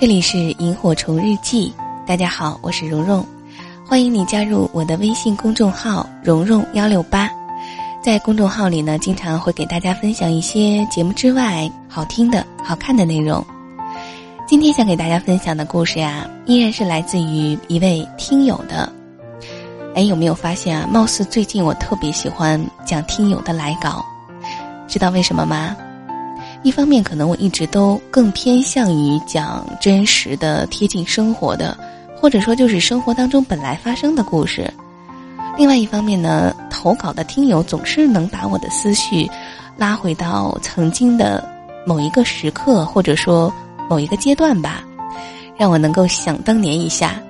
这里是萤火虫日记，大家好，我是蓉蓉，欢迎你加入我的微信公众号“蓉蓉幺六八”。在公众号里呢，经常会给大家分享一些节目之外好听的、好看的内容。今天想给大家分享的故事呀，依然是来自于一位听友的。哎，有没有发现啊？貌似最近我特别喜欢讲听友的来稿，知道为什么吗？一方面，可能我一直都更偏向于讲真实的、贴近生活的，或者说就是生活当中本来发生的故事。另外一方面呢，投稿的听友总是能把我的思绪拉回到曾经的某一个时刻，或者说某一个阶段吧，让我能够想当年一下。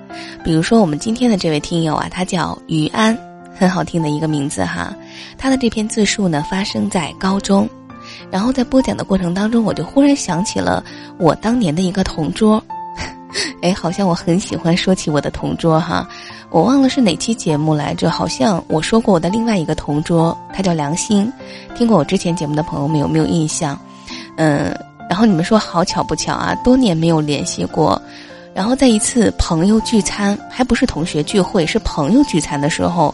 比如说，我们今天的这位听友啊，他叫于安，很好听的一个名字哈。他的这篇自述呢，发生在高中。然后在播讲的过程当中，我就忽然想起了我当年的一个同桌，哎，好像我很喜欢说起我的同桌哈，我忘了是哪期节目来着，好像我说过我的另外一个同桌，他叫梁星，听过我之前节目的朋友们有没有印象？嗯，然后你们说好巧不巧啊，多年没有联系过，然后在一次朋友聚餐，还不是同学聚会，是朋友聚餐的时候，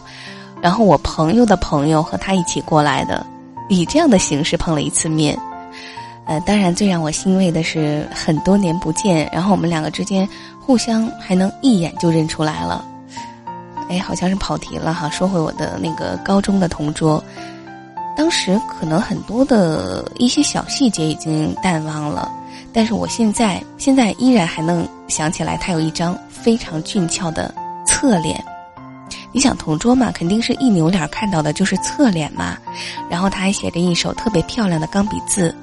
然后我朋友的朋友和他一起过来的。以这样的形式碰了一次面，呃，当然最让我欣慰的是很多年不见，然后我们两个之间互相还能一眼就认出来了。哎，好像是跑题了哈，说回我的那个高中的同桌，当时可能很多的一些小细节已经淡忘了，但是我现在现在依然还能想起来，他有一张非常俊俏的侧脸。你想同桌嘛，肯定是一扭脸看到的就是侧脸嘛，然后他还写着一手特别漂亮的钢笔字。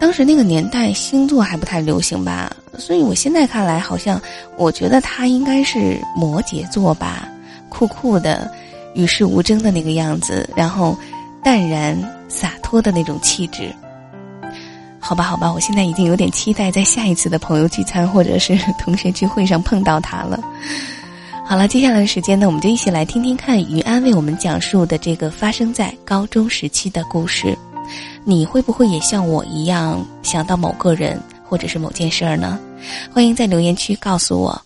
当时那个年代星座还不太流行吧，所以我现在看来好像，我觉得他应该是摩羯座吧，酷酷的，与世无争的那个样子，然后淡然洒脱的那种气质。好吧，好吧，我现在已经有点期待在下一次的朋友聚餐或者是同学聚会上碰到他了。好了，接下来的时间呢，我们就一起来听听看于安为我们讲述的这个发生在高中时期的故事。你会不会也像我一样想到某个人或者是某件事儿呢？欢迎在留言区告诉我。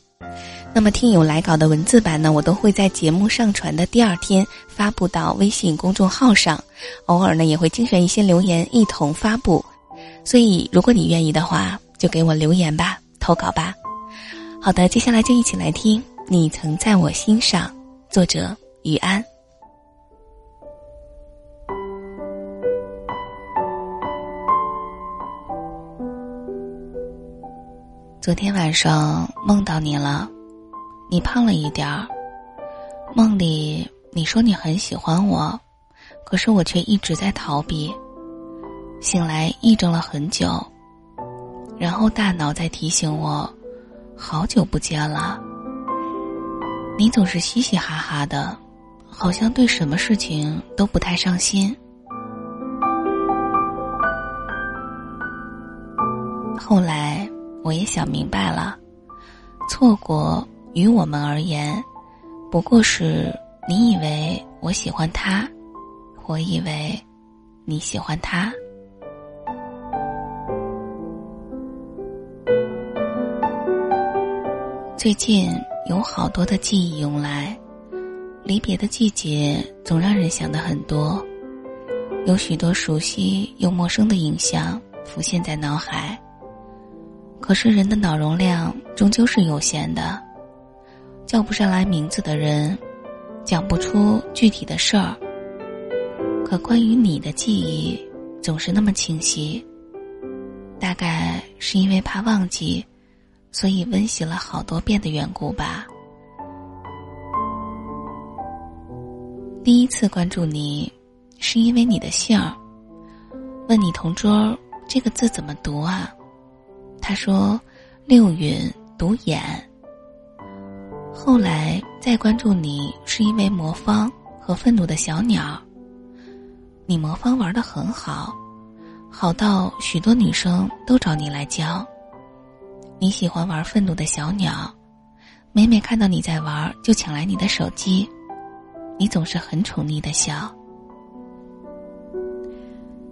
那么听友来稿的文字版呢，我都会在节目上传的第二天发布到微信公众号上，偶尔呢也会精选一些留言一同发布。所以如果你愿意的话，就给我留言吧，投稿吧。好的，接下来就一起来听。你曾在我心上，作者于安。昨天晚上梦到你了，你胖了一点儿。梦里你说你很喜欢我，可是我却一直在逃避。醒来癔症了很久，然后大脑在提醒我，好久不见了。你总是嘻嘻哈哈的，好像对什么事情都不太上心。后来我也想明白了，错过于我们而言，不过是你以为我喜欢他，我以为你喜欢他。最近。有好多的记忆涌来，离别的季节总让人想的很多，有许多熟悉又陌生的影像浮现在脑海。可是人的脑容量终究是有限的，叫不上来名字的人，讲不出具体的事儿。可关于你的记忆总是那么清晰，大概是因为怕忘记。所以温习了好多遍的缘故吧。第一次关注你，是因为你的姓儿。问你同桌这个字怎么读啊？他说六允读眼。后来再关注你，是因为魔方和愤怒的小鸟。你魔方玩的很好，好到许多女生都找你来教。你喜欢玩愤怒的小鸟，每每看到你在玩，就抢来你的手机。你总是很宠溺的笑。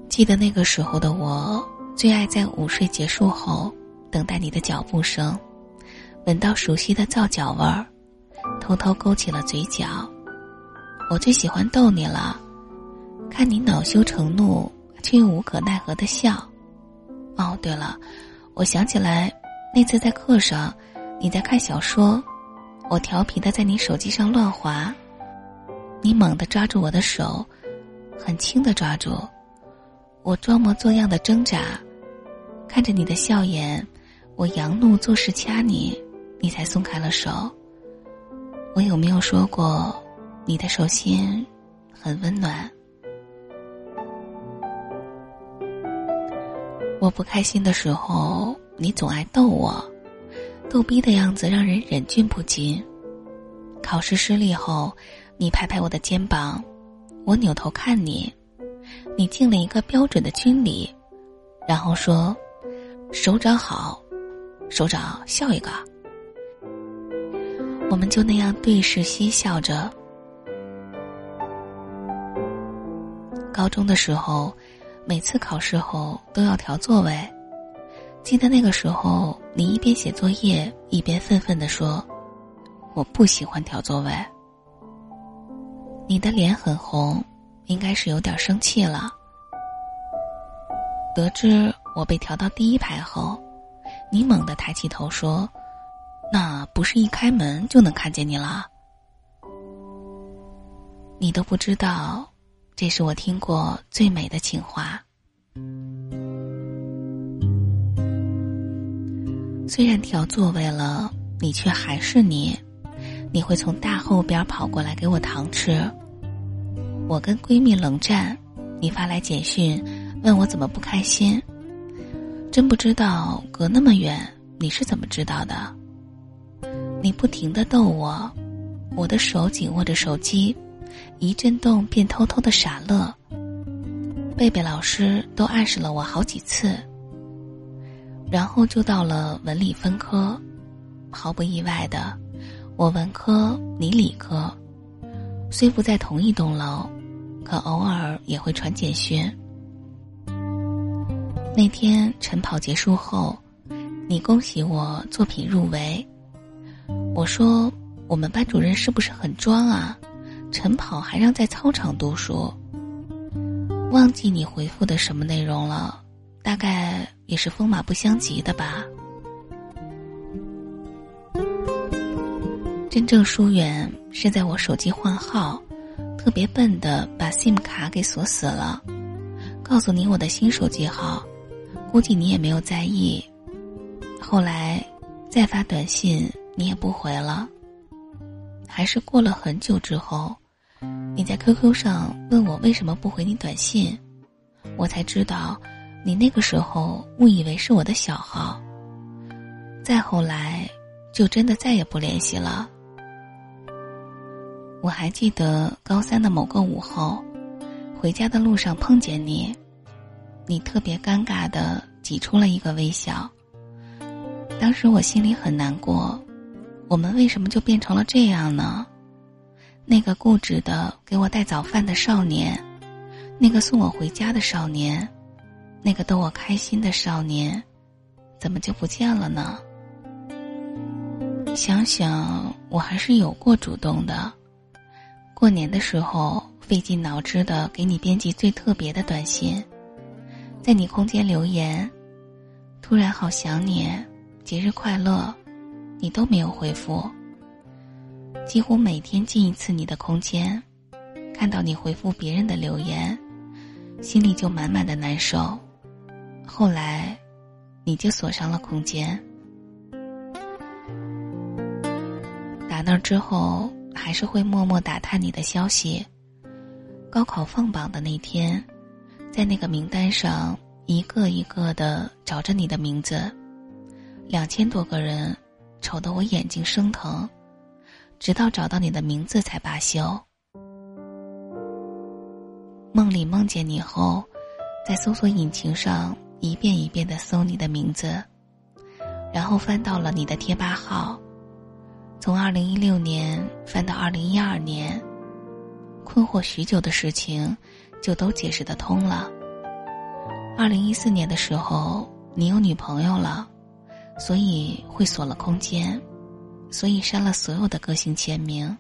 记得那个时候的我，最爱在午睡结束后，等待你的脚步声，闻到熟悉的皂角味儿，偷偷勾起了嘴角。我最喜欢逗你了，看你恼羞成怒，却又无可奈何的笑。哦，对了，我想起来，那次在课上，你在看小说，我调皮的在你手机上乱滑，你猛地抓住我的手，很轻的抓住，我装模作样的挣扎，看着你的笑颜，我佯怒作势掐你，你才松开了手。我有没有说过？你的手心很温暖。我不开心的时候，你总爱逗我，逗逼的样子让人忍俊不禁。考试失利后，你拍拍我的肩膀，我扭头看你，你敬了一个标准的军礼，然后说：“首长好，首长笑一个。”我们就那样对视嬉笑着。高中的时候，每次考试后都要调座位。记得那个时候，你一边写作业一边愤愤地说：“我不喜欢调座位。”你的脸很红，应该是有点生气了。得知我被调到第一排后，你猛地抬起头说：“那不是一开门就能看见你了？”你都不知道。这是我听过最美的情话。虽然调座位了，你却还是你。你会从大后边跑过来给我糖吃。我跟闺蜜冷战，你发来简讯问我怎么不开心。真不知道隔那么远你是怎么知道的。你不停的逗我，我的手紧握着手机。一震动便偷偷的傻乐。贝贝老师都暗示了我好几次。然后就到了文理分科，毫不意外的，我文科你理科，虽不在同一栋楼，可偶尔也会传简讯。那天晨跑结束后，你恭喜我作品入围，我说我们班主任是不是很装啊？晨跑还让在操场读书，忘记你回复的什么内容了，大概也是风马不相及的吧。真正疏远是在我手机换号，特别笨的把 SIM 卡给锁死了，告诉你我的新手机号，估计你也没有在意。后来再发短信你也不回了，还是过了很久之后。你在 QQ 上问我为什么不回你短信，我才知道，你那个时候误以为是我的小号。再后来，就真的再也不联系了。我还记得高三的某个午后，回家的路上碰见你，你特别尴尬的挤出了一个微笑。当时我心里很难过，我们为什么就变成了这样呢？那个固执的给我带早饭的少年，那个送我回家的少年，那个逗我开心的少年，怎么就不见了呢？想想我还是有过主动的，过年的时候费尽脑汁的给你编辑最特别的短信，在你空间留言，突然好想你，节日快乐，你都没有回复。几乎每天进一次你的空间，看到你回复别人的留言，心里就满满的难受。后来，你就锁上了空间。打那之后，还是会默默打探你的消息。高考放榜的那天，在那个名单上一个一个的找着你的名字，两千多个人，瞅得我眼睛生疼。直到找到你的名字才罢休。梦里梦见你后，在搜索引擎上一遍一遍的搜你的名字，然后翻到了你的贴吧号，从二零一六年翻到二零一二年，困惑许久的事情就都解释得通了。二零一四年的时候，你有女朋友了，所以会锁了空间，所以删了所有的个性签名，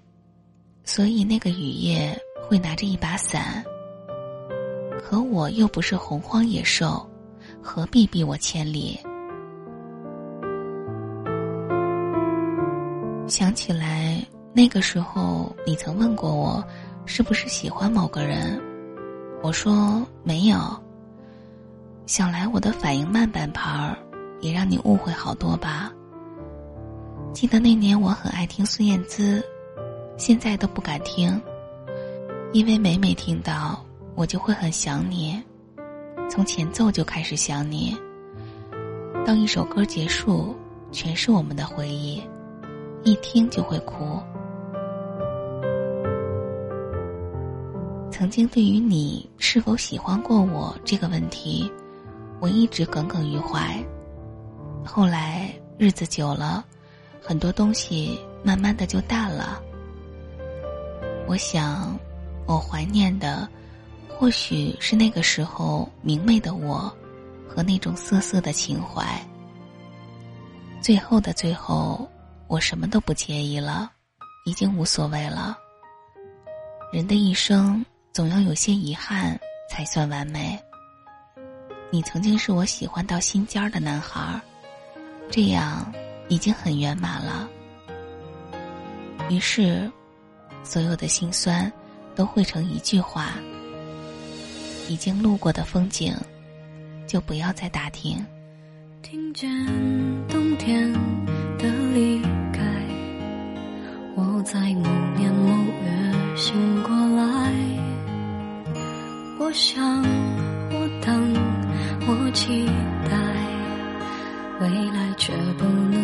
所以那个雨夜会拿着一把伞。可我又不是洪荒野兽，何必逼我千里？想起来那个时候，你曾问过我，是不是喜欢某个人？我说没有。想来我的反应慢半拍儿，也让你误会好多吧。记得那年我很爱听孙燕姿，现在都不敢听，因为每每听到。我就会很想你，从前奏就开始想你。当一首歌结束，全是我们的回忆，一听就会哭。曾经对于你是否喜欢过我这个问题，我一直耿耿于怀。后来日子久了，很多东西慢慢的就淡了。我想，我怀念的。或许是那个时候明媚的我，和那种涩涩的情怀。最后的最后，我什么都不介意了，已经无所谓了。人的一生总要有些遗憾，才算完美。你曾经是我喜欢到心尖儿的男孩儿，这样已经很圆满了。于是，所有的心酸都汇成一句话。已经路过的风景，就不要再打听。听见冬天的离开，我在某年某月醒过来。我想，我等，我期待，未来却不能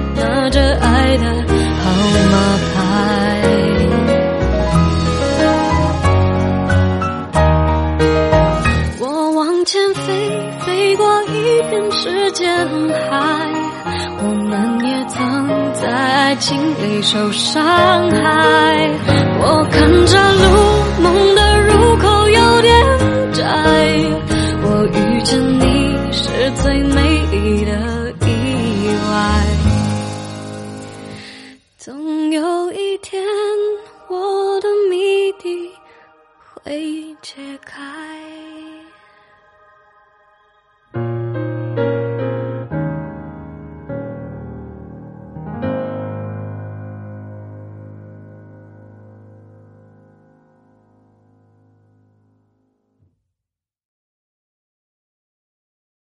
心里受伤害。我看着路，梦的。